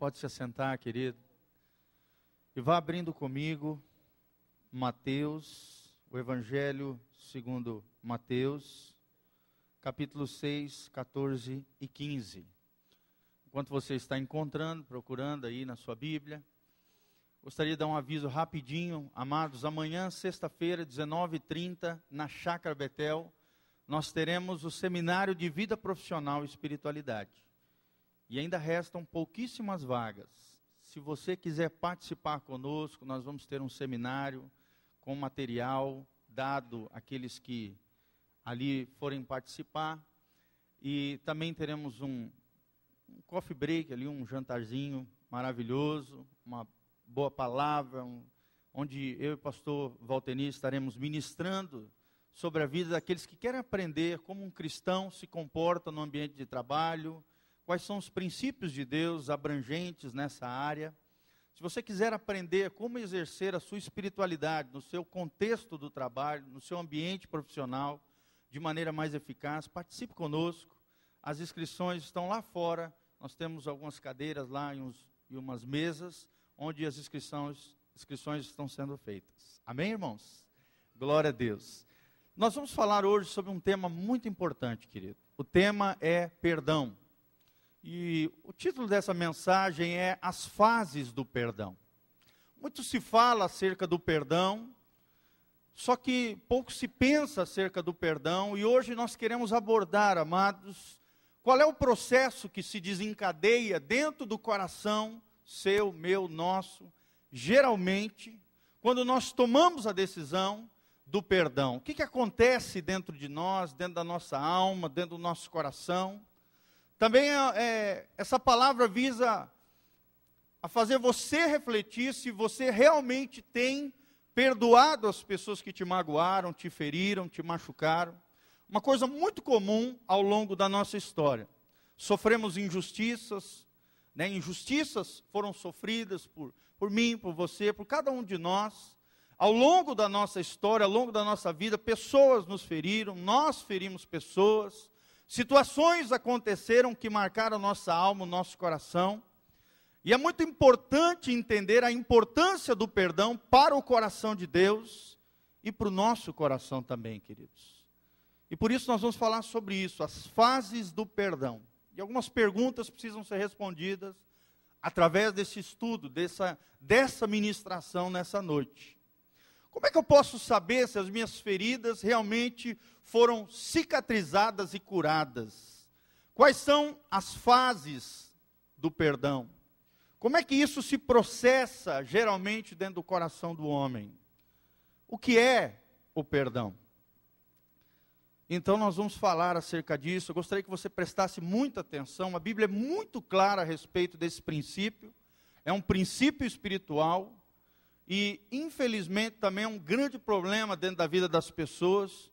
Pode se assentar, querido. E vá abrindo comigo Mateus, o Evangelho segundo Mateus, capítulo 6, 14 e 15. Enquanto você está encontrando, procurando aí na sua Bíblia, gostaria de dar um aviso rapidinho, amados. Amanhã, sexta-feira, 19h30, na Chácara Betel, nós teremos o seminário de vida profissional e espiritualidade. E ainda restam pouquíssimas vagas. Se você quiser participar conosco, nós vamos ter um seminário com material dado àqueles que ali forem participar. E também teremos um, um coffee break ali, um jantarzinho maravilhoso, uma boa palavra, um, onde eu e o pastor Valteni estaremos ministrando sobre a vida daqueles que querem aprender como um cristão se comporta no ambiente de trabalho, quais são os princípios de Deus abrangentes nessa área. Se você quiser aprender como exercer a sua espiritualidade no seu contexto do trabalho, no seu ambiente profissional, de maneira mais eficaz, participe conosco. As inscrições estão lá fora. Nós temos algumas cadeiras lá e, uns, e umas mesas onde as inscrições, inscrições estão sendo feitas. Amém, irmãos? Glória a Deus. Nós vamos falar hoje sobre um tema muito importante, querido. O tema é perdão. E o título dessa mensagem é As Fases do Perdão. Muito se fala acerca do perdão, só que pouco se pensa acerca do perdão, e hoje nós queremos abordar, amados, qual é o processo que se desencadeia dentro do coração seu, meu, nosso, geralmente, quando nós tomamos a decisão do perdão. O que, que acontece dentro de nós, dentro da nossa alma, dentro do nosso coração? Também é, é, essa palavra visa a fazer você refletir se você realmente tem perdoado as pessoas que te magoaram, te feriram, te machucaram. Uma coisa muito comum ao longo da nossa história. Sofremos injustiças, né? injustiças foram sofridas por, por mim, por você, por cada um de nós. Ao longo da nossa história, ao longo da nossa vida, pessoas nos feriram, nós ferimos pessoas, Situações aconteceram que marcaram nossa alma, nosso coração. E é muito importante entender a importância do perdão para o coração de Deus e para o nosso coração também, queridos. E por isso nós vamos falar sobre isso, as fases do perdão. E algumas perguntas precisam ser respondidas através desse estudo, dessa, dessa ministração nessa noite. Como é que eu posso saber se as minhas feridas realmente foram cicatrizadas e curadas? Quais são as fases do perdão? Como é que isso se processa geralmente dentro do coração do homem? O que é o perdão? Então nós vamos falar acerca disso. Eu gostaria que você prestasse muita atenção. A Bíblia é muito clara a respeito desse princípio. É um princípio espiritual e, infelizmente, também é um grande problema dentro da vida das pessoas.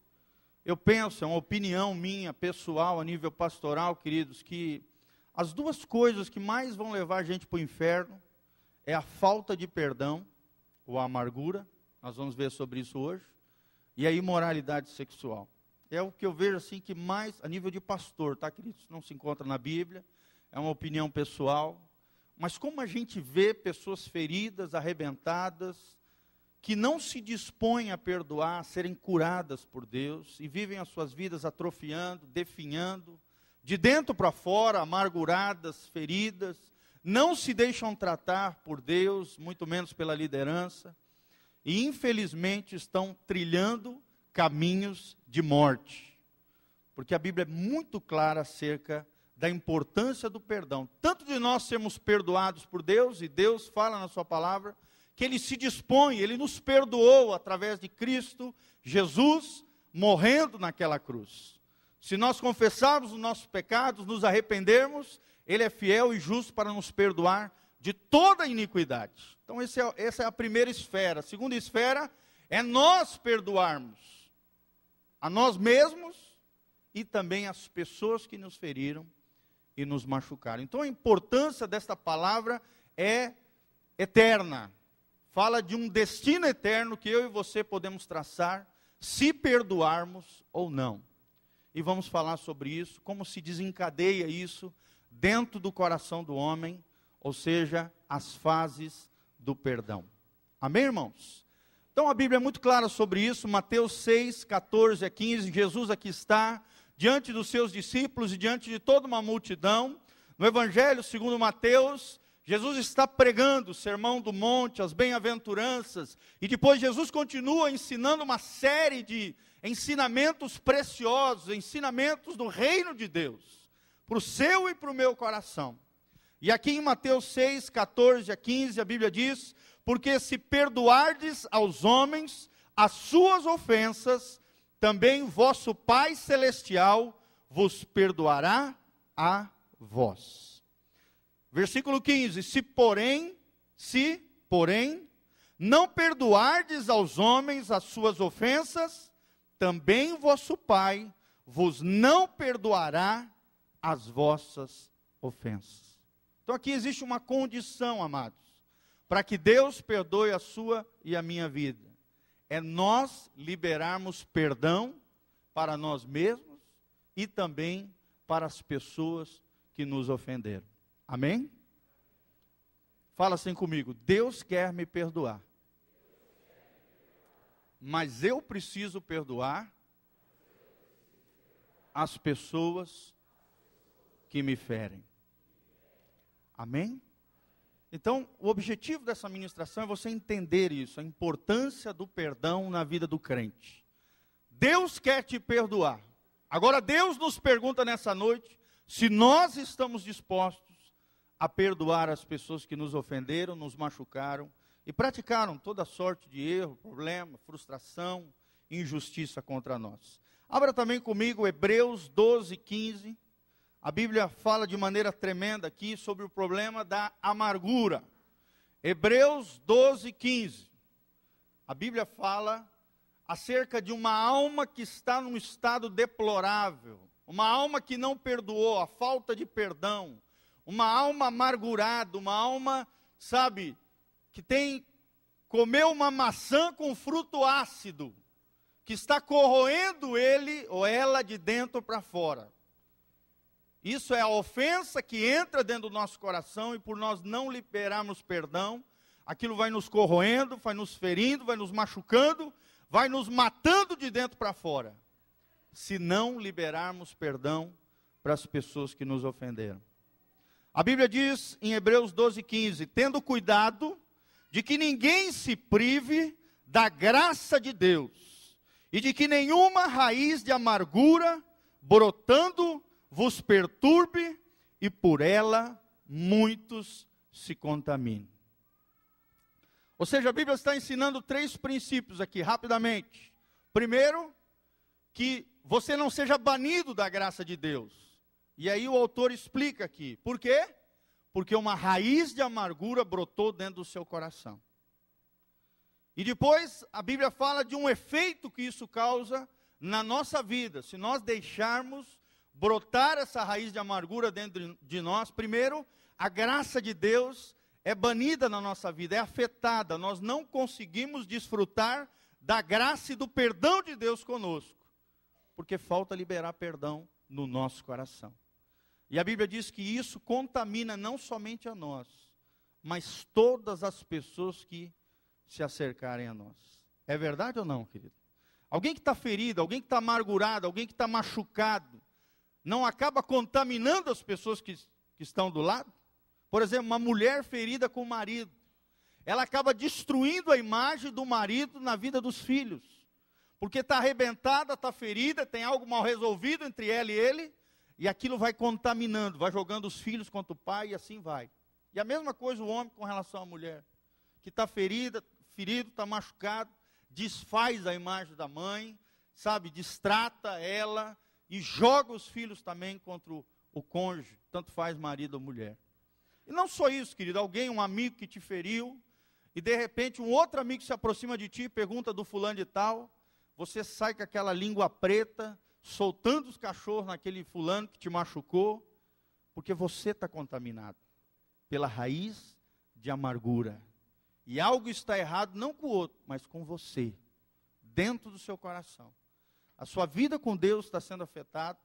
Eu penso, é uma opinião minha, pessoal, a nível pastoral, queridos, que as duas coisas que mais vão levar a gente para o inferno é a falta de perdão, ou a amargura, nós vamos ver sobre isso hoje, e a imoralidade sexual. É o que eu vejo assim que mais, a nível de pastor, tá, queridos? Não se encontra na Bíblia, é uma opinião pessoal, mas como a gente vê pessoas feridas, arrebentadas, que não se dispõem a perdoar, a serem curadas por Deus e vivem as suas vidas atrofiando, definhando, de dentro para fora, amarguradas, feridas, não se deixam tratar por Deus, muito menos pela liderança, e infelizmente estão trilhando caminhos de morte. Porque a Bíblia é muito clara acerca da importância do perdão, tanto de nós sermos perdoados por Deus, e Deus fala na Sua palavra, que Ele se dispõe, Ele nos perdoou através de Cristo Jesus morrendo naquela cruz. Se nós confessarmos os nossos pecados, nos arrependermos, Ele é fiel e justo para nos perdoar de toda iniquidade. Então, é, essa é a primeira esfera. A segunda esfera é nós perdoarmos a nós mesmos e também as pessoas que nos feriram e nos machucaram. Então a importância desta palavra é eterna. Fala de um destino eterno que eu e você podemos traçar se perdoarmos ou não. E vamos falar sobre isso, como se desencadeia isso dentro do coração do homem, ou seja, as fases do perdão. Amém, irmãos? Então a Bíblia é muito clara sobre isso, Mateus 6, 14 a 15, Jesus aqui está, diante dos seus discípulos e diante de toda uma multidão. No Evangelho segundo Mateus, Jesus está pregando o sermão do monte, as bem-aventuranças, e depois Jesus continua ensinando uma série de ensinamentos preciosos, ensinamentos do reino de Deus, para o seu e para o meu coração. E aqui em Mateus 6, 14 a 15, a Bíblia diz: Porque se perdoardes aos homens as suas ofensas, também vosso Pai Celestial vos perdoará a vós. Versículo 15: Se porém, se porém, não perdoardes aos homens as suas ofensas, também vosso Pai vos não perdoará as vossas ofensas. Então aqui existe uma condição, amados, para que Deus perdoe a sua e a minha vida. É nós liberarmos perdão para nós mesmos e também para as pessoas que nos ofenderam. Amém? Fala assim comigo: Deus quer me perdoar mas eu preciso perdoar as pessoas que me ferem. Amém? Então, o objetivo dessa ministração é você entender isso, a importância do perdão na vida do crente. Deus quer te perdoar. Agora, Deus nos pergunta nessa noite se nós estamos dispostos a perdoar as pessoas que nos ofenderam, nos machucaram e praticaram toda sorte de erro, problema, frustração, injustiça contra nós. Abra também comigo Hebreus 12, 15. A Bíblia fala de maneira tremenda aqui sobre o problema da amargura. Hebreus 12, 15. A Bíblia fala acerca de uma alma que está num estado deplorável, uma alma que não perdoou, a falta de perdão, uma alma amargurada, uma alma, sabe, que tem comeu uma maçã com fruto ácido, que está corroendo ele ou ela de dentro para fora. Isso é a ofensa que entra dentro do nosso coração e por nós não liberarmos perdão, aquilo vai nos corroendo, vai nos ferindo, vai nos machucando, vai nos matando de dentro para fora. Se não liberarmos perdão para as pessoas que nos ofenderam. A Bíblia diz em Hebreus 12, 15: tendo cuidado de que ninguém se prive da graça de Deus, e de que nenhuma raiz de amargura brotando vos perturbe, e por ela muitos se contaminem. Ou seja, a Bíblia está ensinando três princípios aqui, rapidamente. Primeiro, que você não seja banido da graça de Deus. E aí o autor explica aqui. Por quê? porque uma raiz de amargura brotou dentro do seu coração. E depois a Bíblia fala de um efeito que isso causa na nossa vida. Se nós deixarmos brotar essa raiz de amargura dentro de nós, primeiro, a graça de Deus é banida na nossa vida, é afetada. Nós não conseguimos desfrutar da graça e do perdão de Deus conosco, porque falta liberar perdão no nosso coração. E a Bíblia diz que isso contamina não somente a nós, mas todas as pessoas que se acercarem a nós. É verdade ou não, querido? Alguém que está ferido, alguém que está amargurado, alguém que está machucado, não acaba contaminando as pessoas que, que estão do lado? Por exemplo, uma mulher ferida com o marido, ela acaba destruindo a imagem do marido na vida dos filhos, porque está arrebentada, está ferida, tem algo mal resolvido entre ela e ele, e aquilo vai contaminando, vai jogando os filhos contra o pai e assim vai. E a mesma coisa o homem com relação à mulher, que está ferida, ferido, está machucado, desfaz a imagem da mãe, sabe, distrata ela e joga os filhos também contra o, o cônjuge, tanto faz marido ou mulher. E não só isso, querido, alguém, um amigo que te feriu, e de repente um outro amigo se aproxima de ti e pergunta do fulano de tal, você sai com aquela língua preta, soltando os cachorros naquele fulano que te machucou, porque você está contaminado pela raiz de amargura. E algo está errado não com o outro, mas com você, dentro do seu coração. A sua vida com Deus está sendo afetada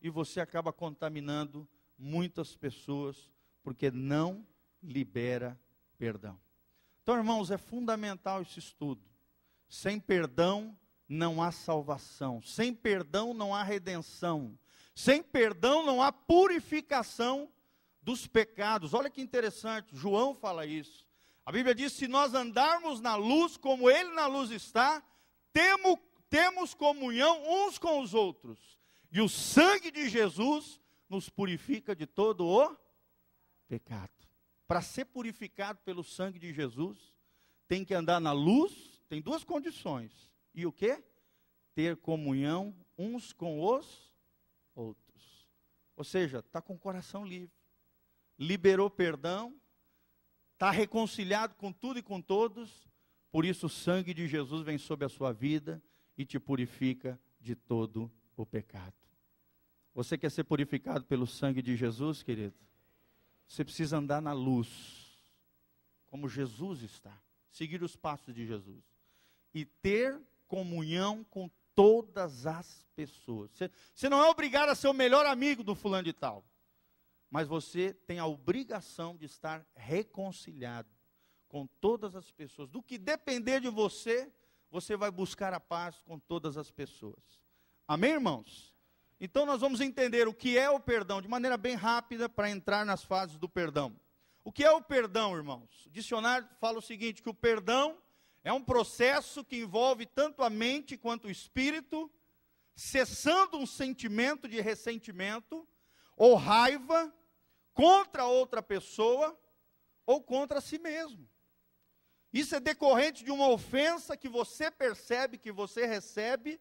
e você acaba contaminando muitas pessoas porque não libera perdão. Então, irmãos, é fundamental esse estudo. Sem perdão não há salvação, sem perdão não há redenção, sem perdão não há purificação dos pecados. Olha que interessante, João fala isso. A Bíblia diz: se nós andarmos na luz como Ele na luz está, temo, temos comunhão uns com os outros. E o sangue de Jesus nos purifica de todo o pecado. Para ser purificado pelo sangue de Jesus, tem que andar na luz, tem duas condições. E o que? Ter comunhão uns com os outros. Ou seja, está com o coração livre. Liberou perdão, está reconciliado com tudo e com todos, por isso o sangue de Jesus vem sobre a sua vida e te purifica de todo o pecado. Você quer ser purificado pelo sangue de Jesus, querido? Você precisa andar na luz, como Jesus está, seguir os passos de Jesus e ter comunhão com todas as pessoas. Você, você não é obrigado a ser o melhor amigo do fulano de tal, mas você tem a obrigação de estar reconciliado com todas as pessoas. Do que depender de você, você vai buscar a paz com todas as pessoas. Amém, irmãos? Então nós vamos entender o que é o perdão de maneira bem rápida para entrar nas fases do perdão. O que é o perdão, irmãos? O dicionário fala o seguinte: que o perdão é um processo que envolve tanto a mente quanto o espírito, cessando um sentimento de ressentimento ou raiva contra outra pessoa ou contra si mesmo. Isso é decorrente de uma ofensa que você percebe que você recebe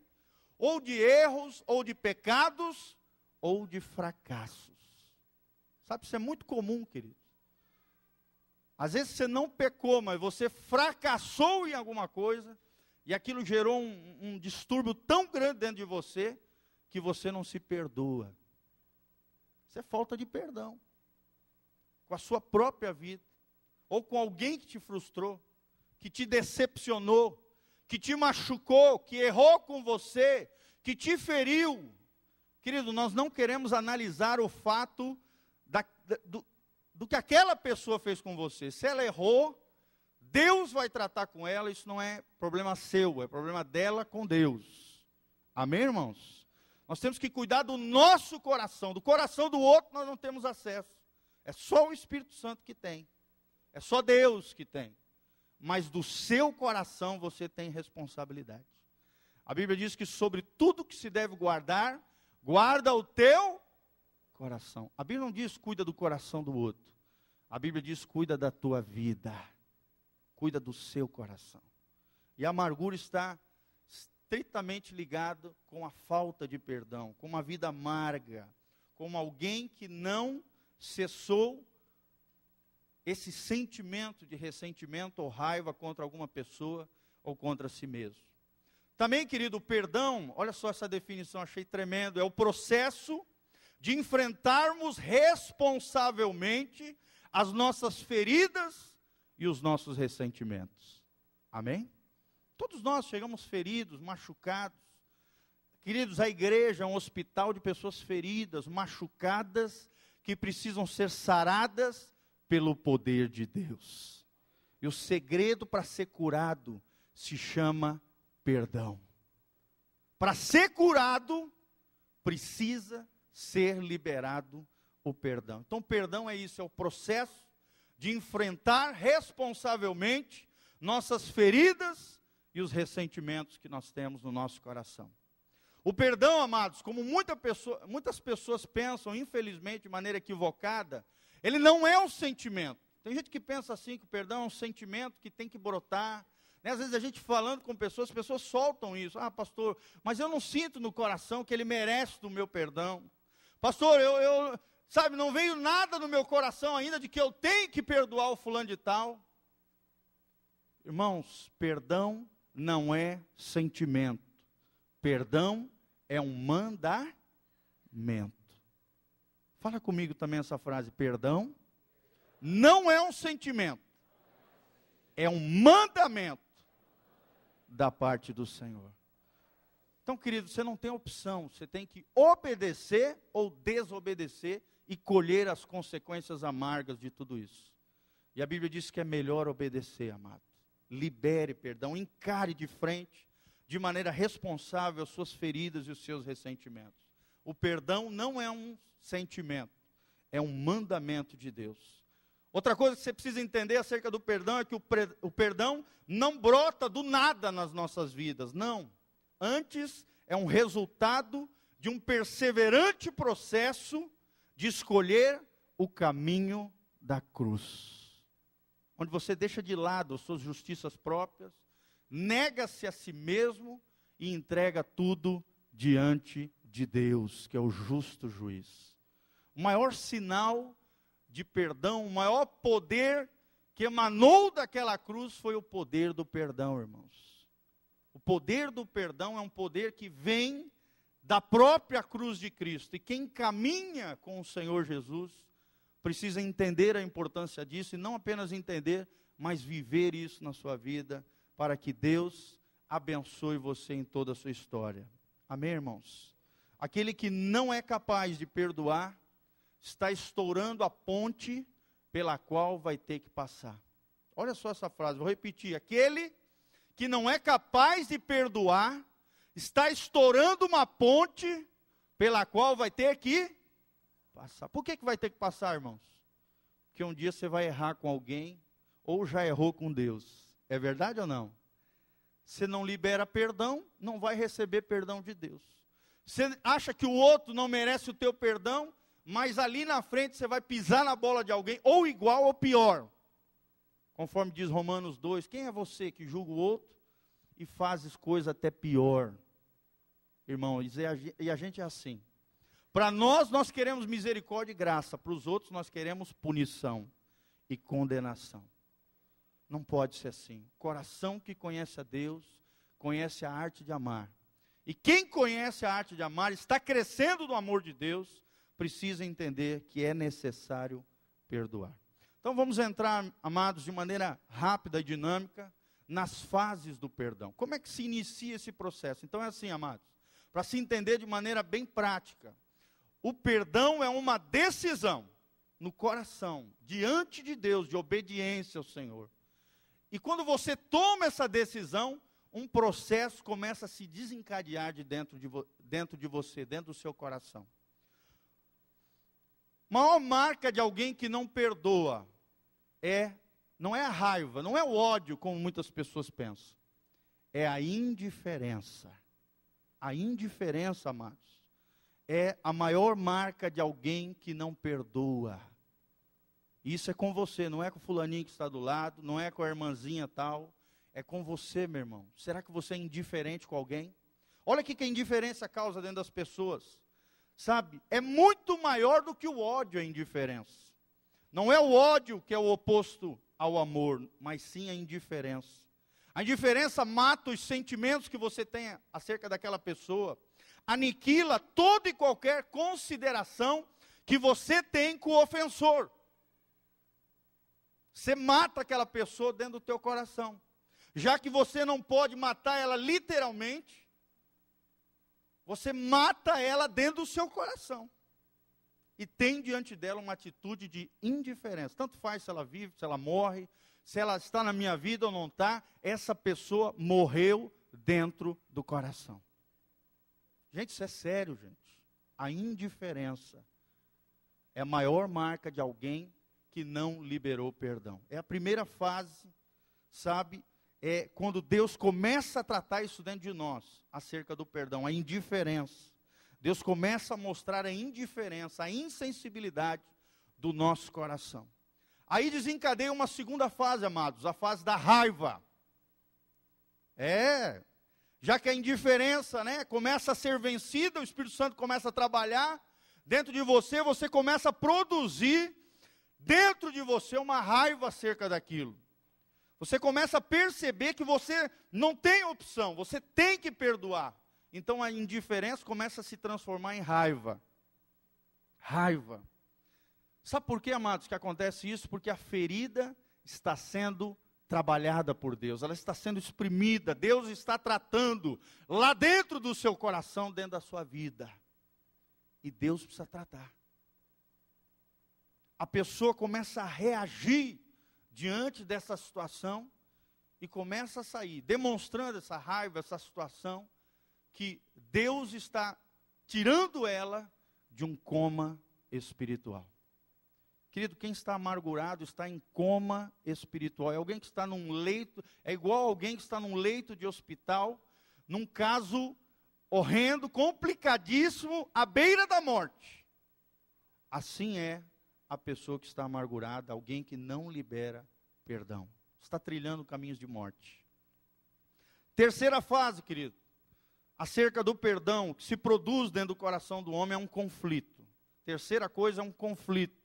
ou de erros, ou de pecados, ou de fracassos. Sabe, isso é muito comum, querido. Às vezes você não pecou, mas você fracassou em alguma coisa, e aquilo gerou um, um distúrbio tão grande dentro de você, que você não se perdoa. Isso é falta de perdão. Com a sua própria vida, ou com alguém que te frustrou, que te decepcionou, que te machucou, que errou com você, que te feriu. Querido, nós não queremos analisar o fato da, do, do que aquela pessoa fez com você. Se ela errou, Deus vai tratar com ela, isso não é problema seu, é problema dela com Deus. Amém, irmãos? Nós temos que cuidar do nosso coração, do coração do outro nós não temos acesso. É só o Espírito Santo que tem. É só Deus que tem mas do seu coração você tem responsabilidade. A Bíblia diz que sobre tudo que se deve guardar, guarda o teu coração. A Bíblia não diz cuida do coração do outro. A Bíblia diz cuida da tua vida. Cuida do seu coração. E a amargura está estritamente ligado com a falta de perdão, com uma vida amarga, com alguém que não cessou esse sentimento de ressentimento ou raiva contra alguma pessoa ou contra si mesmo. Também, querido, o perdão, olha só essa definição, achei tremendo, é o processo de enfrentarmos responsavelmente as nossas feridas e os nossos ressentimentos. Amém? Todos nós chegamos feridos, machucados. Queridos, a igreja é um hospital de pessoas feridas, machucadas, que precisam ser saradas pelo poder de Deus. E o segredo para ser curado se chama perdão. Para ser curado, precisa ser liberado o perdão. Então, perdão é isso, é o processo de enfrentar responsavelmente nossas feridas e os ressentimentos que nós temos no nosso coração. O perdão, amados, como muita pessoa, muitas pessoas pensam, infelizmente, de maneira equivocada, ele não é um sentimento. Tem gente que pensa assim que o perdão é um sentimento que tem que brotar. Né? Às vezes a gente falando com pessoas, as pessoas soltam isso. Ah, pastor, mas eu não sinto no coração que ele merece do meu perdão. Pastor, eu, eu sabe, não veio nada no meu coração ainda de que eu tenho que perdoar o fulano de tal. Irmãos, perdão não é sentimento. Perdão é um mandamento. Fala comigo também essa frase: perdão não é um sentimento, é um mandamento da parte do Senhor. Então, querido, você não tem opção, você tem que obedecer ou desobedecer e colher as consequências amargas de tudo isso. E a Bíblia diz que é melhor obedecer, amado. Libere perdão, encare de frente, de maneira responsável, as suas feridas e os seus ressentimentos. O perdão não é um sentimento, é um mandamento de Deus. Outra coisa que você precisa entender acerca do perdão é que o, perdão não brota do nada nas nossas vidas, não. Antes, é um resultado de um perseverante processo de escolher o caminho da cruz. Onde você deixa de lado as suas justiças próprias, nega-se a si mesmo e entrega tudo diante de Deus, que é o justo juiz. O maior sinal de perdão, o maior poder que emanou daquela cruz foi o poder do perdão, irmãos. O poder do perdão é um poder que vem da própria cruz de Cristo. E quem caminha com o Senhor Jesus precisa entender a importância disso e não apenas entender, mas viver isso na sua vida, para que Deus abençoe você em toda a sua história. Amém, irmãos? Aquele que não é capaz de perdoar, está estourando a ponte pela qual vai ter que passar. Olha só essa frase, vou repetir: aquele que não é capaz de perdoar, está estourando uma ponte pela qual vai ter que passar. Por que, que vai ter que passar, irmãos? Porque um dia você vai errar com alguém, ou já errou com Deus. É verdade ou não? Você não libera perdão, não vai receber perdão de Deus. Você acha que o outro não merece o teu perdão, mas ali na frente você vai pisar na bola de alguém, ou igual ou pior. Conforme diz Romanos 2, quem é você que julga o outro e fazes coisa até pior? Irmão, e a gente é assim. Para nós, nós queremos misericórdia e graça, para os outros, nós queremos punição e condenação. Não pode ser assim. Coração que conhece a Deus, conhece a arte de amar. E quem conhece a arte de amar, está crescendo no amor de Deus, precisa entender que é necessário perdoar. Então vamos entrar, amados, de maneira rápida e dinâmica nas fases do perdão. Como é que se inicia esse processo? Então é assim, amados, para se entender de maneira bem prática. O perdão é uma decisão no coração, diante de Deus, de obediência ao Senhor. E quando você toma essa decisão, um processo começa a se desencadear de dentro de, dentro de você, dentro do seu coração maior marca de alguém que não perdoa é não é a raiva, não é o ódio, como muitas pessoas pensam. É a indiferença. A indiferença, amados, é a maior marca de alguém que não perdoa. Isso é com você, não é com o fulaninho que está do lado, não é com a irmãzinha tal, é com você, meu irmão. Será que você é indiferente com alguém? Olha o que a indiferença causa dentro das pessoas sabe, é muito maior do que o ódio, a indiferença. Não é o ódio que é o oposto ao amor, mas sim a indiferença. A indiferença mata os sentimentos que você tem acerca daquela pessoa, aniquila toda e qualquer consideração que você tem com o ofensor. Você mata aquela pessoa dentro do teu coração. Já que você não pode matar ela literalmente, você mata ela dentro do seu coração. E tem diante dela uma atitude de indiferença. Tanto faz se ela vive, se ela morre, se ela está na minha vida ou não está, essa pessoa morreu dentro do coração. Gente, isso é sério, gente. A indiferença é a maior marca de alguém que não liberou perdão. É a primeira fase, sabe, é quando Deus começa a tratar isso dentro de nós, acerca do perdão, a indiferença. Deus começa a mostrar a indiferença, a insensibilidade do nosso coração. Aí desencadeia uma segunda fase, amados, a fase da raiva. É, já que a indiferença, né, começa a ser vencida, o Espírito Santo começa a trabalhar dentro de você, você começa a produzir dentro de você uma raiva acerca daquilo. Você começa a perceber que você não tem opção, você tem que perdoar. Então a indiferença começa a se transformar em raiva. Raiva. Sabe por que, amados, que acontece isso? Porque a ferida está sendo trabalhada por Deus, ela está sendo exprimida, Deus está tratando lá dentro do seu coração, dentro da sua vida. E Deus precisa tratar. A pessoa começa a reagir diante dessa situação e começa a sair, demonstrando essa raiva, essa situação, que Deus está tirando ela de um coma espiritual. Querido, quem está amargurado está em coma espiritual. É alguém que está num leito, é igual alguém que está num leito de hospital, num caso horrendo, complicadíssimo, à beira da morte. Assim é a pessoa que está amargurada, alguém que não libera perdão. Está trilhando caminhos de morte. Terceira fase, querido, acerca do perdão que se produz dentro do coração do homem é um conflito. Terceira coisa é um conflito.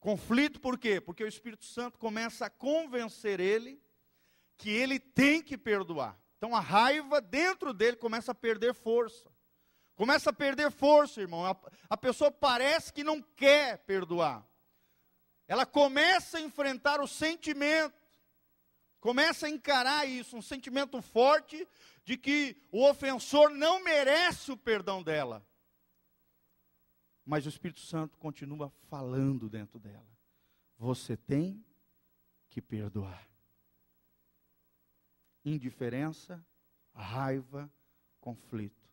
Conflito por quê? Porque o Espírito Santo começa a convencer ele que ele tem que perdoar. Então a raiva dentro dele começa a perder força. Começa a perder força, irmão. A, a pessoa parece que não quer perdoar. Ela começa a enfrentar o sentimento, começa a encarar isso, um sentimento forte de que o ofensor não merece o perdão dela. Mas o Espírito Santo continua falando dentro dela. Você tem que perdoar. Indiferença, raiva, conflito.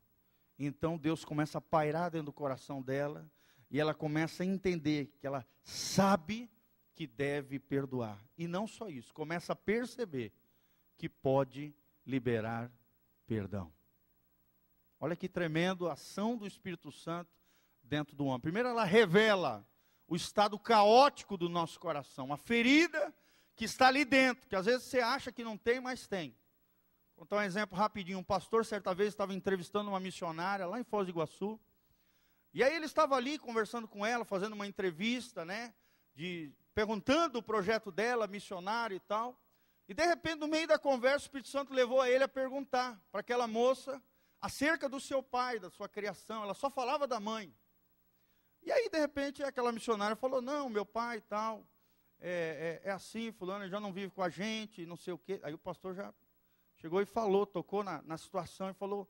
Então Deus começa a pairar dentro do coração dela e ela começa a entender que ela sabe que deve perdoar. E não só isso, começa a perceber que pode liberar perdão. Olha que tremendo a ação do Espírito Santo dentro do homem. Primeiro, ela revela o estado caótico do nosso coração, a ferida que está ali dentro, que às vezes você acha que não tem, mas tem. Vou contar um exemplo rapidinho. Um pastor, certa vez, estava entrevistando uma missionária lá em Foz do Iguaçu. E aí ele estava ali conversando com ela, fazendo uma entrevista, né? De, perguntando o projeto dela, missionário e tal. E de repente, no meio da conversa, o Espírito Santo levou a ele a perguntar para aquela moça acerca do seu pai, da sua criação. Ela só falava da mãe. E aí, de repente, aquela missionária falou: Não, meu pai e tal, é, é, é, assim, fulano já não vive com a gente, não sei o quê. Aí o pastor já chegou e falou, tocou na, na situação e falou: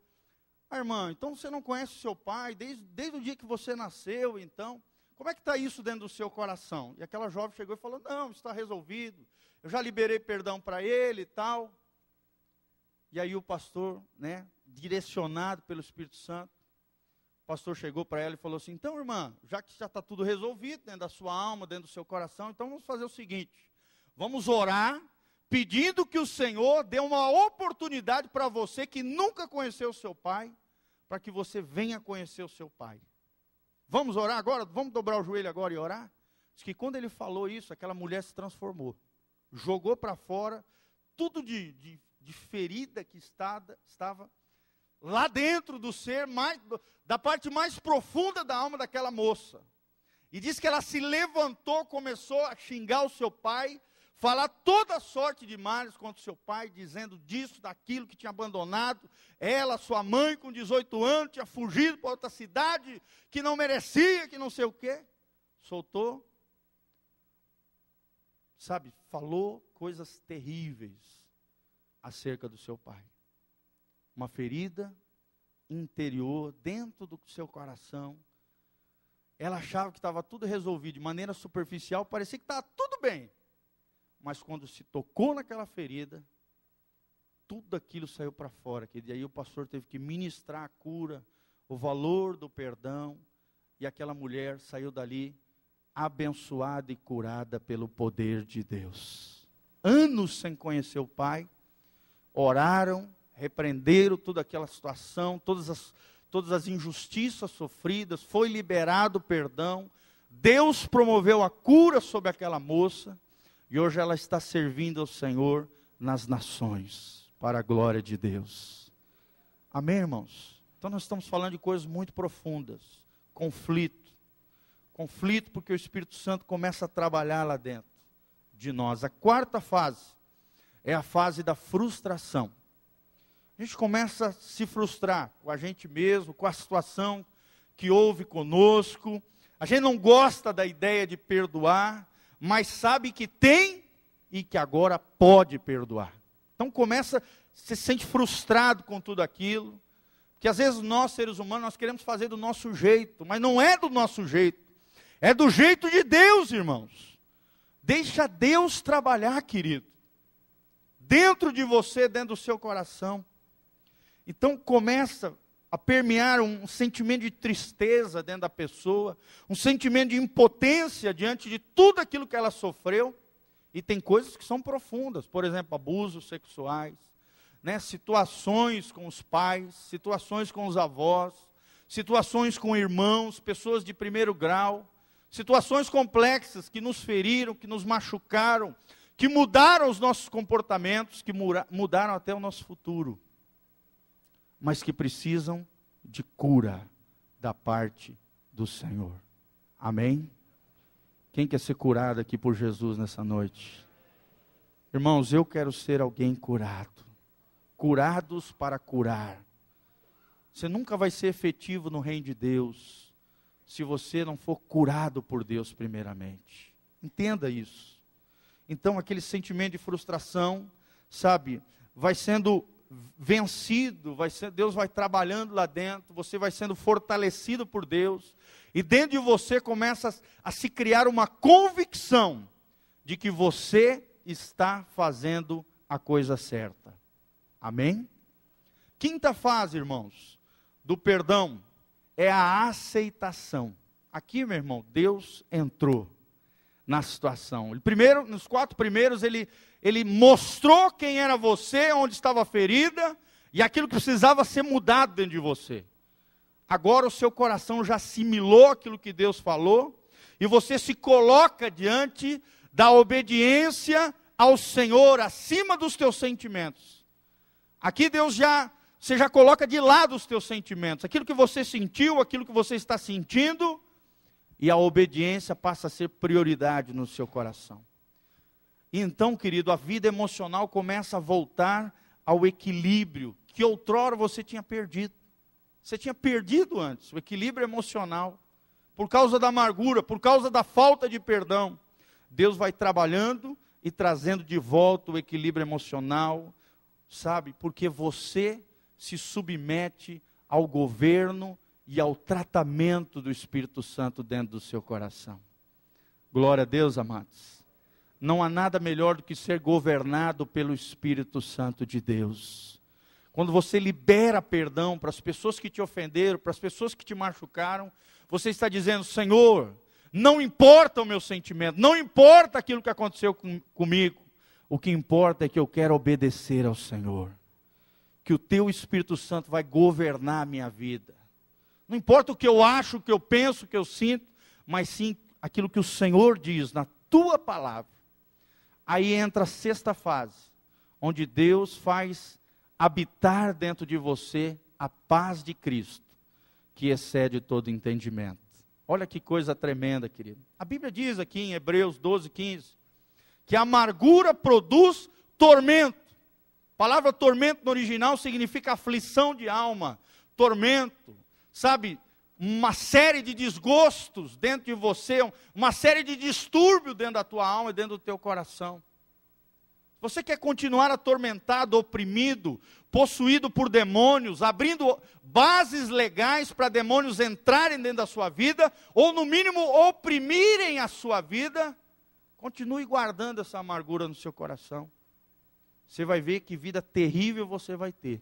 ah, irmã, então você não conhece o seu pai desde, desde o dia que você nasceu, então. Como é que está isso dentro do seu coração? E aquela jovem chegou e falou: Não, está resolvido. Eu já liberei perdão para ele e tal. E aí o pastor, né, direcionado pelo Espírito Santo, o pastor chegou para ela e falou assim: Então, irmã, já que já está tudo resolvido dentro da sua alma, dentro do seu coração, então vamos fazer o seguinte: vamos orar, pedindo que o Senhor dê uma oportunidade para você que nunca conheceu o seu pai, para que você venha conhecer o seu pai. Vamos orar agora? Vamos dobrar o joelho agora e orar? Diz que quando ele falou isso, aquela mulher se transformou. Jogou para fora tudo de, de, de ferida que estava, lá dentro do ser, mais, da parte mais profunda da alma daquela moça. E diz que ela se levantou, começou a xingar o seu pai, falar toda sorte de males contra seu pai, dizendo disso, daquilo que tinha abandonado. Ela, sua mãe, com 18 anos, tinha fugido para outra cidade, que não merecia, que não sei o quê. Soltou. Sabe, falou coisas terríveis acerca do seu pai. Uma ferida interior, dentro do seu coração. Ela achava que estava tudo resolvido de maneira superficial, parecia que estava tudo bem mas quando se tocou naquela ferida, tudo aquilo saiu para fora. Que aí o pastor teve que ministrar a cura, o valor do perdão, e aquela mulher saiu dali abençoada e curada pelo poder de Deus. Anos sem conhecer o Pai, oraram, repreenderam toda aquela situação, todas as, todas as injustiças sofridas, foi liberado perdão, Deus promoveu a cura sobre aquela moça, e hoje ela está servindo ao Senhor nas nações, para a glória de Deus. Amém, irmãos? Então nós estamos falando de coisas muito profundas. Conflito. Conflito porque o Espírito Santo começa a trabalhar lá dentro de nós. A quarta fase é a fase da frustração. A gente começa a se frustrar com a gente mesmo, com a situação que houve conosco. A gente não gosta da ideia de perdoar mas sabe que tem e que agora pode perdoar. Então começa, se sente frustrado com tudo aquilo, que às vezes nós seres humanos nós queremos fazer do nosso jeito, mas não é do nosso jeito. É do jeito de Deus, irmãos. Deixa Deus trabalhar, querido. Dentro de você, dentro do seu coração. Então começa a permear um sentimento de tristeza dentro da pessoa, um sentimento de impotência diante de tudo aquilo que ela sofreu. E tem coisas que são profundas, por exemplo, abusos sexuais, né, situações com os pais, situações com os avós, situações com irmãos, pessoas de primeiro grau, situações complexas que nos feriram, que nos machucaram, que mudaram os nossos comportamentos, que mudaram até o nosso futuro, mas que precisam de cura da parte do Senhor. Amém? Quem quer ser curado aqui por Jesus nessa noite? Irmãos, eu quero ser alguém curado. Curados para curar. Você nunca vai ser efetivo no reino de Deus se você não for curado por Deus primeiramente. Entenda isso. Então, aquele sentimento de frustração, sabe, vai sendo vencido, vai ser, Deus vai trabalhando lá dentro, você vai sendo fortalecido por Deus, e dentro de você começa a, a se criar uma convicção de que você está fazendo a coisa certa. Amém? Quinta fase, irmãos, do perdão é a aceitação. Aqui, meu irmão, Deus entrou na situação. Primeiro, nos quatro primeiros, ele, ele mostrou quem era você, onde estava a ferida e aquilo que precisava ser mudado dentro de você. Agora o seu coração já assimilou aquilo que Deus falou e você se coloca diante da obediência ao Senhor acima dos teus sentimentos. Aqui Deus já você já coloca de lado os teus sentimentos, aquilo que você sentiu, aquilo que você está sentindo, e a obediência passa a ser prioridade no seu coração. E então, querido, a vida emocional começa a voltar ao equilíbrio que outrora você tinha perdido. Você tinha perdido antes o equilíbrio emocional, por causa da amargura, por causa da falta de perdão. Deus vai trabalhando e trazendo de volta o equilíbrio emocional, sabe? Porque você se submete ao governo e ao tratamento do Espírito Santo dentro do seu coração. Glória a Deus, amados. Não há nada melhor do que ser governado pelo Espírito Santo de Deus. Quando você libera perdão para as pessoas que te ofenderam, para as pessoas que te machucaram, você está dizendo: Senhor, não importa o meu sentimento, não importa aquilo que aconteceu com, comigo, o que importa é que eu quero obedecer ao Senhor, que o Teu Espírito Santo vai governar a minha vida. Não importa o que eu acho, o que eu penso, o que eu sinto, mas sim aquilo que o Senhor diz na Tua palavra. Aí entra a sexta fase, onde Deus faz habitar dentro de você a paz de Cristo, que excede todo entendimento. Olha que coisa tremenda, querido. A Bíblia diz aqui em Hebreus 12, 15, que a amargura produz tormento. A palavra tormento no original significa aflição de alma, tormento, sabe? Uma série de desgostos dentro de você, uma série de distúrbios dentro da tua alma e dentro do teu coração. Você quer continuar atormentado, oprimido, possuído por demônios, abrindo bases legais para demônios entrarem dentro da sua vida, ou no mínimo oprimirem a sua vida? Continue guardando essa amargura no seu coração. Você vai ver que vida terrível você vai ter.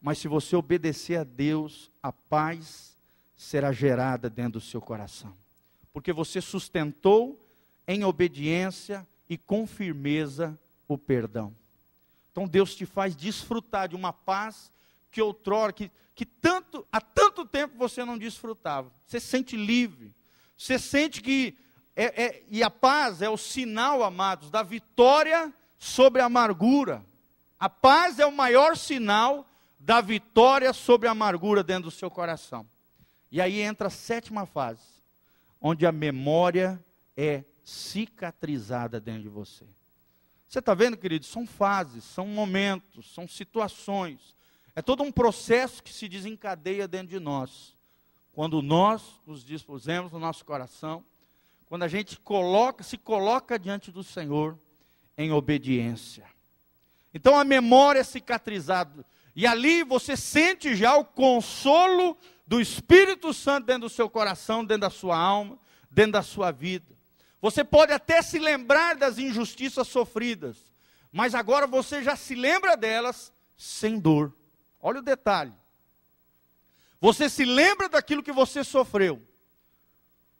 Mas se você obedecer a Deus, a paz será gerada dentro do seu coração. Porque você sustentou em obediência e com firmeza o perdão. Então Deus te faz desfrutar de uma paz que outrora, que, que tanto, há tanto tempo você não desfrutava. Você se sente livre. Você sente que. É, é, e a paz é o sinal, amados, da vitória sobre a amargura. A paz é o maior sinal da vitória sobre a amargura dentro do seu coração. E aí entra a sétima fase, onde a memória é cicatrizada dentro de você. Você está vendo, querido? São fases, são momentos, são situações. É todo um processo que se desencadeia dentro de nós. Quando nós nos dispusemos no nosso coração, quando a gente coloca, se coloca diante do Senhor em obediência. Então a memória é cicatrizada. E ali você sente já o consolo do Espírito Santo dentro do seu coração, dentro da sua alma, dentro da sua vida. Você pode até se lembrar das injustiças sofridas, mas agora você já se lembra delas sem dor. Olha o detalhe. Você se lembra daquilo que você sofreu.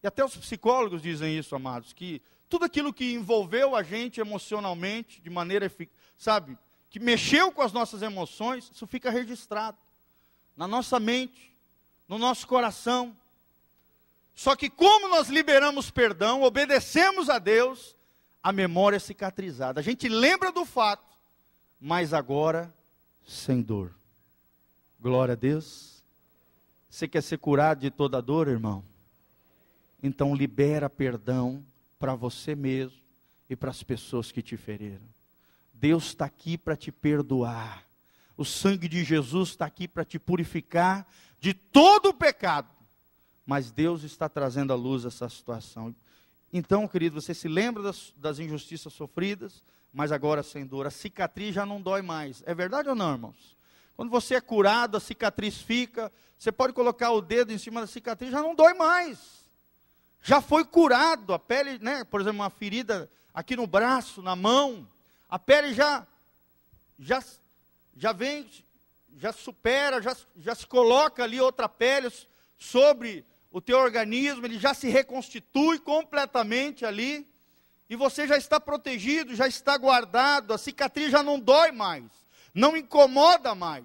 E até os psicólogos dizem isso, amados, que tudo aquilo que envolveu a gente emocionalmente, de maneira, sabe, que mexeu com as nossas emoções, isso fica registrado na nossa mente, no nosso coração. Só que como nós liberamos perdão, obedecemos a Deus, a memória é cicatrizada. A gente lembra do fato, mas agora sem dor. Glória a Deus. Você quer ser curado de toda dor, irmão? Então libera perdão para você mesmo e para as pessoas que te feriram. Deus está aqui para te perdoar. O sangue de Jesus está aqui para te purificar de todo o pecado. Mas Deus está trazendo à luz essa situação. Então, querido, você se lembra das, das injustiças sofridas, mas agora sem dor. A cicatriz já não dói mais. É verdade ou não, irmãos? Quando você é curado, a cicatriz fica. Você pode colocar o dedo em cima da cicatriz, já não dói mais já foi curado, a pele, né, por exemplo, uma ferida aqui no braço, na mão, a pele já já já vem, já supera, já, já se coloca ali outra pele sobre o teu organismo, ele já se reconstitui completamente ali, e você já está protegido, já está guardado, a cicatriz já não dói mais, não incomoda mais.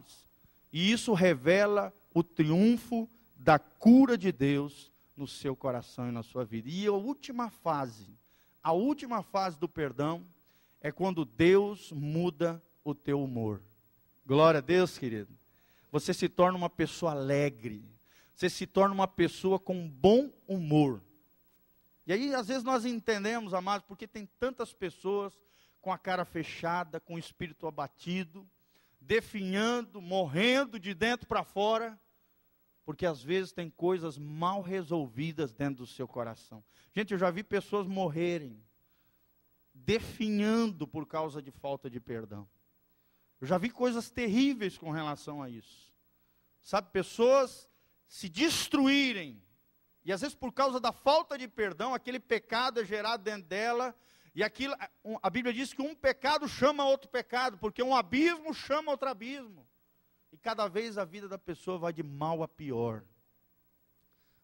E isso revela o triunfo da cura de Deus no seu coração e na sua vida. E a última fase, a última fase do perdão é quando Deus muda o teu humor. Glória a Deus, querido. Você se torna uma pessoa alegre. Você se torna uma pessoa com bom humor. E aí, às vezes, nós entendemos, amados, porque tem tantas pessoas com a cara fechada, com o espírito abatido, definhando, morrendo de dentro para fora, porque às vezes tem coisas mal resolvidas dentro do seu coração. Gente, eu já vi pessoas morrerem definhando por causa de falta de perdão. Eu já vi coisas terríveis com relação a isso. Sabe, pessoas se destruírem, e às vezes por causa da falta de perdão, aquele pecado é gerado dentro dela, e aquilo, a Bíblia diz que um pecado chama outro pecado, porque um abismo chama outro abismo. E cada vez a vida da pessoa vai de mal a pior.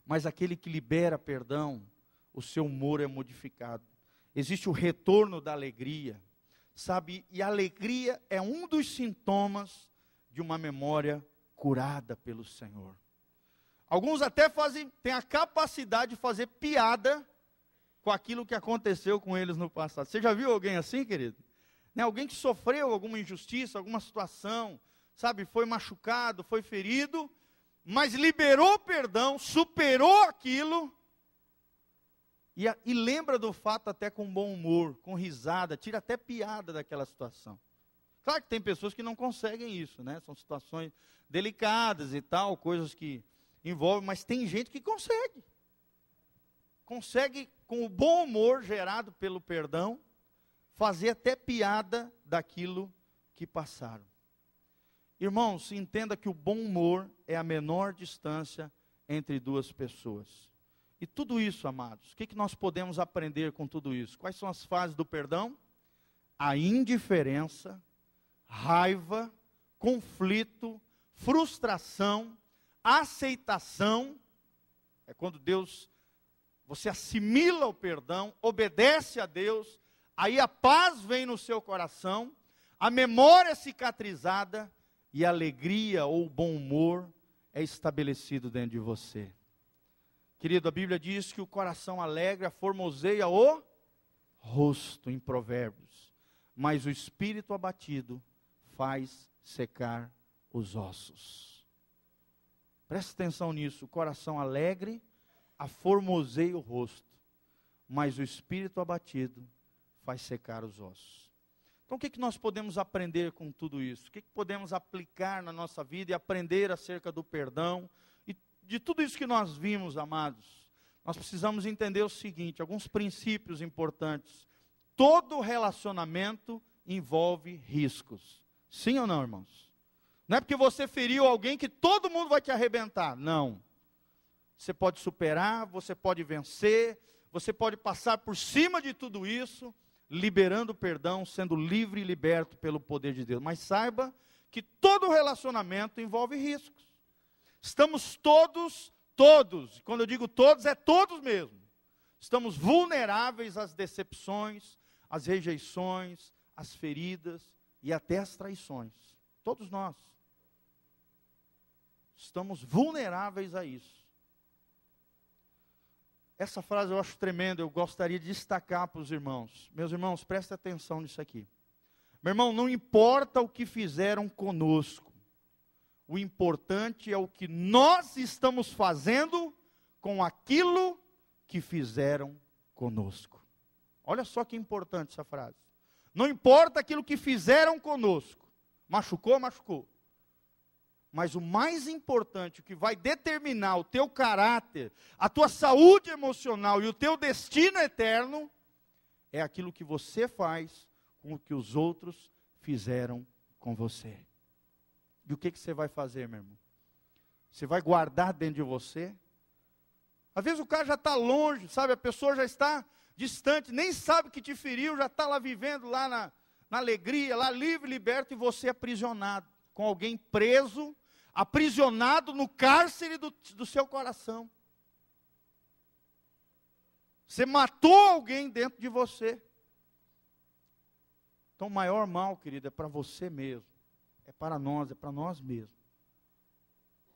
Mas aquele que libera perdão, o seu humor é modificado. Existe o retorno da alegria. Sabe? E a alegria é um dos sintomas de uma memória curada pelo Senhor. Alguns até fazem, têm a capacidade de fazer piada com aquilo que aconteceu com eles no passado. Você já viu alguém assim, querido? Né? Alguém que sofreu alguma injustiça, alguma situação, sabe, foi machucado, foi ferido, mas liberou perdão, superou aquilo e, e, lembra do fato até com bom humor, com risada, tira até piada daquela situação. Claro que tem pessoas que não conseguem isso, né? São situações delicadas e tal, coisas que envolvem, mas tem gente que consegue. Consegue, com o bom humor gerado pelo perdão, fazer até piada daquilo que passaram. Irmãos, entenda que o bom humor é a menor distância entre duas pessoas. E tudo isso, amados, o que, que nós podemos aprender com tudo isso? Quais são as fases do perdão? A indiferença, raiva, conflito, frustração, aceitação. É quando Deus, você assimila o perdão, obedece a Deus, aí a paz vem no seu coração, a memória cicatrizada e alegria ou bom humor é estabelecido dentro de você. Querido, a Bíblia diz que o coração alegre formoseia o rosto em Provérbios, mas o espírito abatido faz secar os ossos. Preste atenção nisso, o coração alegre aformoseia o rosto, mas o espírito abatido faz secar os ossos. Então, o que, que nós podemos aprender com tudo isso? O que, que podemos aplicar na nossa vida e aprender acerca do perdão? De tudo isso que nós vimos, amados, nós precisamos entender o seguinte: alguns princípios importantes. Todo relacionamento envolve riscos. Sim ou não, irmãos? Não é porque você feriu alguém que todo mundo vai te arrebentar. Não. Você pode superar, você pode vencer, você pode passar por cima de tudo isso, liberando perdão, sendo livre e liberto pelo poder de Deus. Mas saiba que todo relacionamento envolve riscos. Estamos todos, todos, quando eu digo todos, é todos mesmo. Estamos vulneráveis às decepções, às rejeições, às feridas e até às traições. Todos nós. Estamos vulneráveis a isso. Essa frase eu acho tremenda, eu gostaria de destacar para os irmãos. Meus irmãos, prestem atenção nisso aqui. Meu irmão, não importa o que fizeram conosco, o importante é o que nós estamos fazendo com aquilo que fizeram conosco. Olha só que importante essa frase. Não importa aquilo que fizeram conosco, machucou, machucou. Mas o mais importante, o que vai determinar o teu caráter, a tua saúde emocional e o teu destino eterno, é aquilo que você faz com o que os outros fizeram com você. E o que, que você vai fazer, meu irmão? Você vai guardar dentro de você? Às vezes o cara já está longe, sabe? A pessoa já está distante, nem sabe que te feriu, já está lá vivendo lá na, na alegria, lá livre, liberto, e você aprisionado, com alguém preso, aprisionado no cárcere do, do seu coração. Você matou alguém dentro de você. Então, o maior mal, querido, é para você mesmo. É para nós, é para nós mesmos.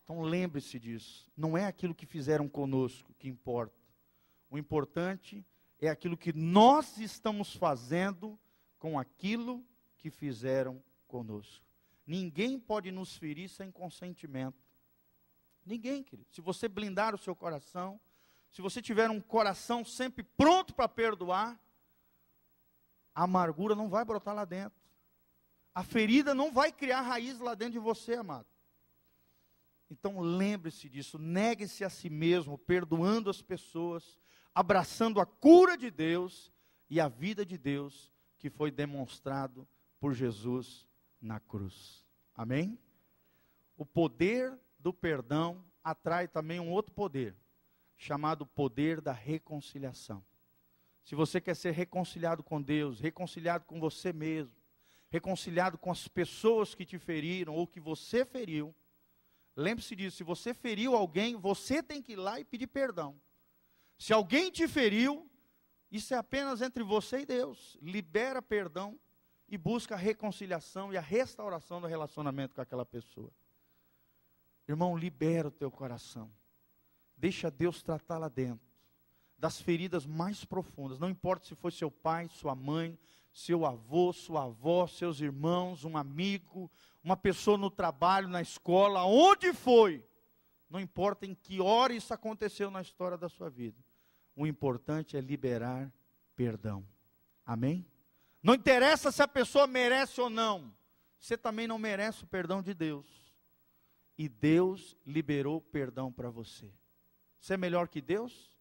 Então, lembre-se disso. Não é aquilo que fizeram conosco que importa. O importante é aquilo que nós estamos fazendo com aquilo que fizeram conosco. Ninguém pode nos ferir sem consentimento. Ninguém, querido. Se você blindar o seu coração, se você tiver um coração sempre pronto para perdoar, a amargura não vai brotar lá dentro. A ferida não vai criar raiz lá dentro de você, amado. Então lembre-se disso, negue-se a si mesmo, perdoando as pessoas, abraçando a cura de Deus e a vida de Deus que foi demonstrado por Jesus na cruz. Amém? O poder do perdão atrai também um outro poder, chamado poder da reconciliação. Se você quer ser reconciliado com Deus, reconciliado com você mesmo, reconciliado com as pessoas que te feriram ou que você feriu, lembre-se disso: se você feriu alguém, você tem que ir lá e pedir perdão. Se alguém te feriu, isso é apenas entre você e Deus. Libera perdão e busca a reconciliação e a restauração do relacionamento com aquela pessoa. Irmão, libera o teu coração. Deixa Deus tratar lá dentro das feridas mais profundas. Não importa se foi seu pai, sua mãe, seu avô, sua avó, seus irmãos, um amigo, uma pessoa no trabalho, na escola, onde foi. Não importa em que hora isso aconteceu na história da sua vida. O importante é liberar perdão. Amém? Não interessa se a pessoa merece ou não. Você também não merece o perdão de Deus. E Deus liberou perdão para você. Você é melhor que Deus?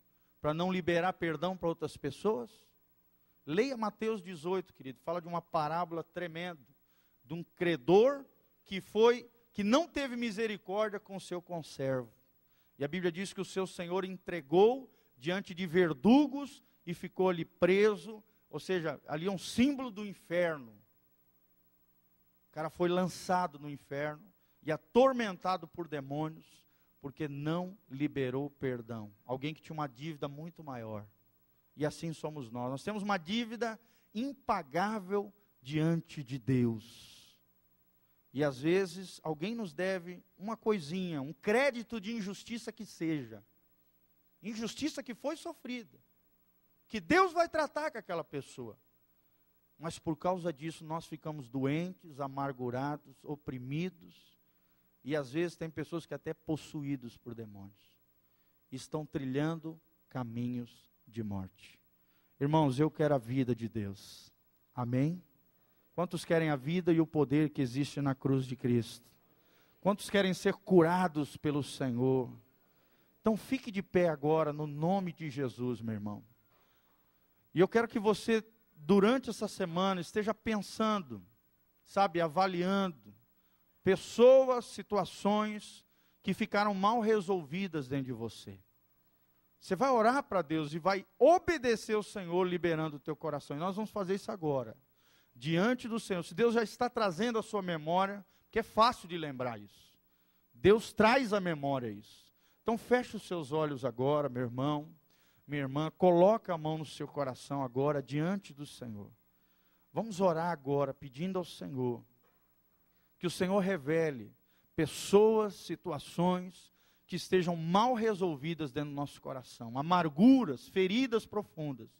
para não liberar perdão para outras pessoas? Leia Mateus 18, querido, fala de uma parábola tremenda, de um credor que foi que não teve misericórdia com seu conservo. E a Bíblia diz que o seu senhor entregou diante de verdugos e ficou ali preso, ou seja, ali é um símbolo do inferno. O cara foi lançado no inferno e atormentado por demônios porque não liberou perdão. Alguém que tinha uma dívida muito maior. E assim somos nós. Nós temos uma dívida impagável diante de Deus. E às vezes alguém nos deve uma coisinha, um crédito de injustiça que seja. Injustiça que foi sofrida. Que Deus vai tratar com aquela pessoa. Mas por causa disso nós ficamos doentes, amargurados, oprimidos e às vezes tem pessoas que até possuídos por demônios estão trilhando caminhos de morte. Irmãos, eu quero a vida de Deus. Amém? Quantos querem a vida e o poder que existe na cruz de Cristo? Quantos querem ser curados pelo Senhor? Então fique de pé agora no nome de Jesus, meu irmão. E eu quero que você, durante essa semana, esteja pensando, sabe, avaliando, pessoas, situações que ficaram mal resolvidas dentro de você. Você vai orar para Deus e vai obedecer o Senhor, liberando o teu coração. E nós vamos fazer isso agora, diante do Senhor. Se Deus já está trazendo a sua memória, porque é fácil de lembrar isso. Deus traz à memória isso. Então feche os seus olhos agora, meu irmão, minha irmã, coloca a mão no seu coração agora diante do Senhor. Vamos orar agora pedindo ao Senhor que o Senhor revele pessoas, situações que estejam mal resolvidas dentro do nosso coração, amarguras, feridas profundas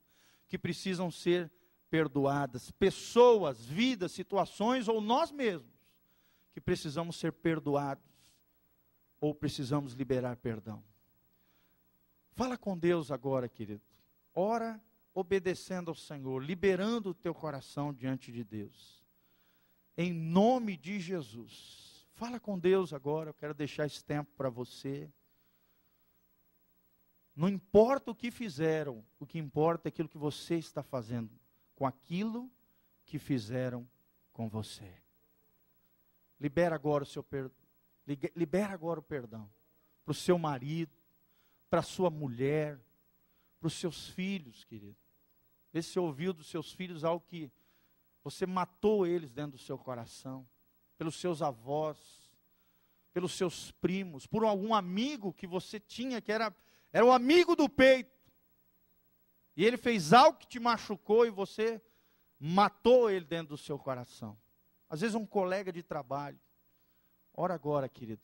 que precisam ser perdoadas, pessoas, vidas, situações ou nós mesmos que precisamos ser perdoados ou precisamos liberar perdão. Fala com Deus agora, querido. Ora obedecendo ao Senhor, liberando o teu coração diante de Deus. Em nome de Jesus. Fala com Deus agora, eu quero deixar esse tempo para você. Não importa o que fizeram, o que importa é aquilo que você está fazendo com aquilo que fizeram com você. Libera agora o seu perdão. Libera agora o perdão para o seu marido, para a sua mulher, para os seus filhos, querido. Vê se ouviu dos seus filhos algo que você matou eles dentro do seu coração, pelos seus avós, pelos seus primos, por algum amigo que você tinha que era, era o amigo do peito. E ele fez algo que te machucou e você matou ele dentro do seu coração. Às vezes um colega de trabalho. Ora agora, querido.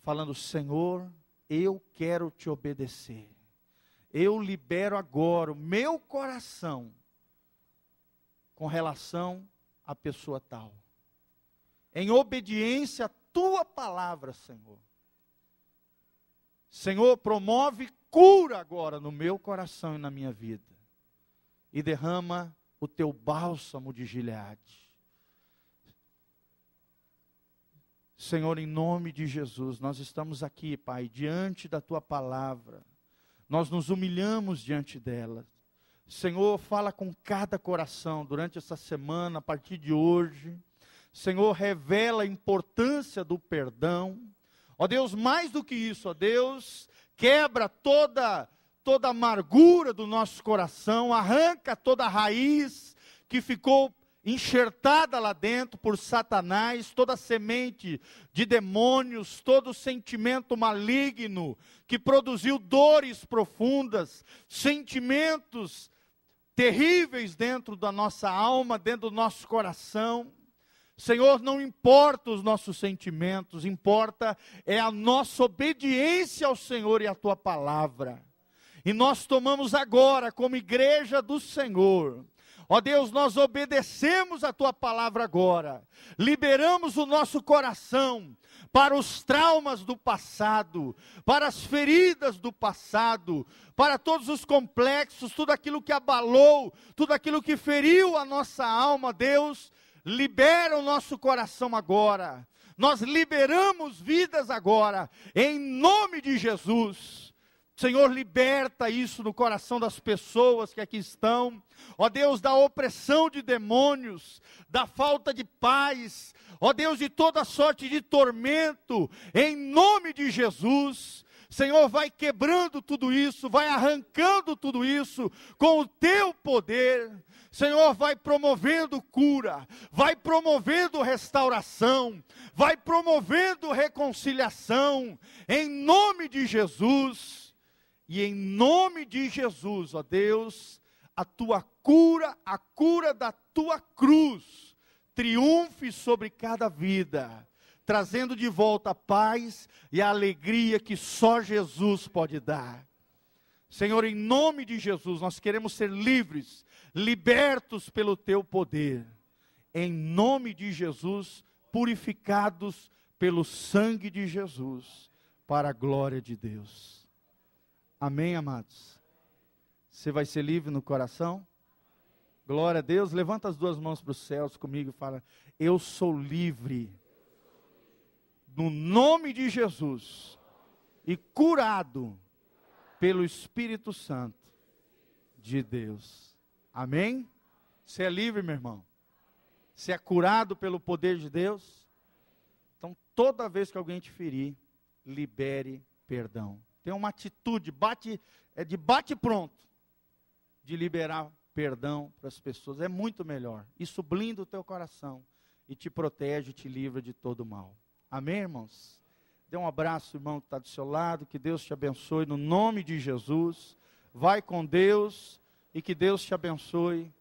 Falando, Senhor, eu quero te obedecer. Eu libero agora o meu coração com relação à pessoa tal. Em obediência à tua palavra, Senhor. Senhor, promove cura agora no meu coração e na minha vida. E derrama o teu bálsamo de Gileade. Senhor, em nome de Jesus, nós estamos aqui, Pai, diante da tua palavra. Nós nos humilhamos diante dela. Senhor, fala com cada coração durante essa semana, a partir de hoje. Senhor, revela a importância do perdão. Ó Deus, mais do que isso, ó Deus, quebra toda toda amargura do nosso coração, arranca toda a raiz que ficou enxertada lá dentro por Satanás, toda semente de demônios, todo sentimento maligno que produziu dores profundas, sentimentos terríveis dentro da nossa alma, dentro do nosso coração. Senhor, não importa os nossos sentimentos, importa é a nossa obediência ao Senhor e à tua palavra. E nós tomamos agora, como igreja do Senhor, Ó Deus, nós obedecemos a tua palavra agora, liberamos o nosso coração para os traumas do passado, para as feridas do passado, para todos os complexos, tudo aquilo que abalou, tudo aquilo que feriu a nossa alma, Deus, libera o nosso coração agora. Nós liberamos vidas agora, em nome de Jesus. Senhor, liberta isso no coração das pessoas que aqui estão. Ó Deus, da opressão de demônios, da falta de paz, ó Deus, de toda sorte de tormento, em nome de Jesus. Senhor, vai quebrando tudo isso, vai arrancando tudo isso com o teu poder. Senhor, vai promovendo cura, vai promovendo restauração, vai promovendo reconciliação, em nome de Jesus. E em nome de Jesus, ó Deus, a tua cura, a cura da tua cruz, triunfe sobre cada vida, trazendo de volta a paz e a alegria que só Jesus pode dar. Senhor, em nome de Jesus, nós queremos ser livres, libertos pelo teu poder. Em nome de Jesus, purificados pelo sangue de Jesus, para a glória de Deus. Amém, amados? Você vai ser livre no coração? Glória a Deus. Levanta as duas mãos para os céus comigo e fala: Eu sou livre. No nome de Jesus. E curado pelo Espírito Santo de Deus. Amém? Você é livre, meu irmão? Você é curado pelo poder de Deus? Então, toda vez que alguém te ferir, libere perdão. Tem uma atitude, bate, é de bate pronto, de liberar perdão para as pessoas. É muito melhor. Isso blinda o teu coração e te protege, te livra de todo mal. Amém, irmãos? Dê um abraço, irmão, que está do seu lado. Que Deus te abençoe no nome de Jesus. Vai com Deus e que Deus te abençoe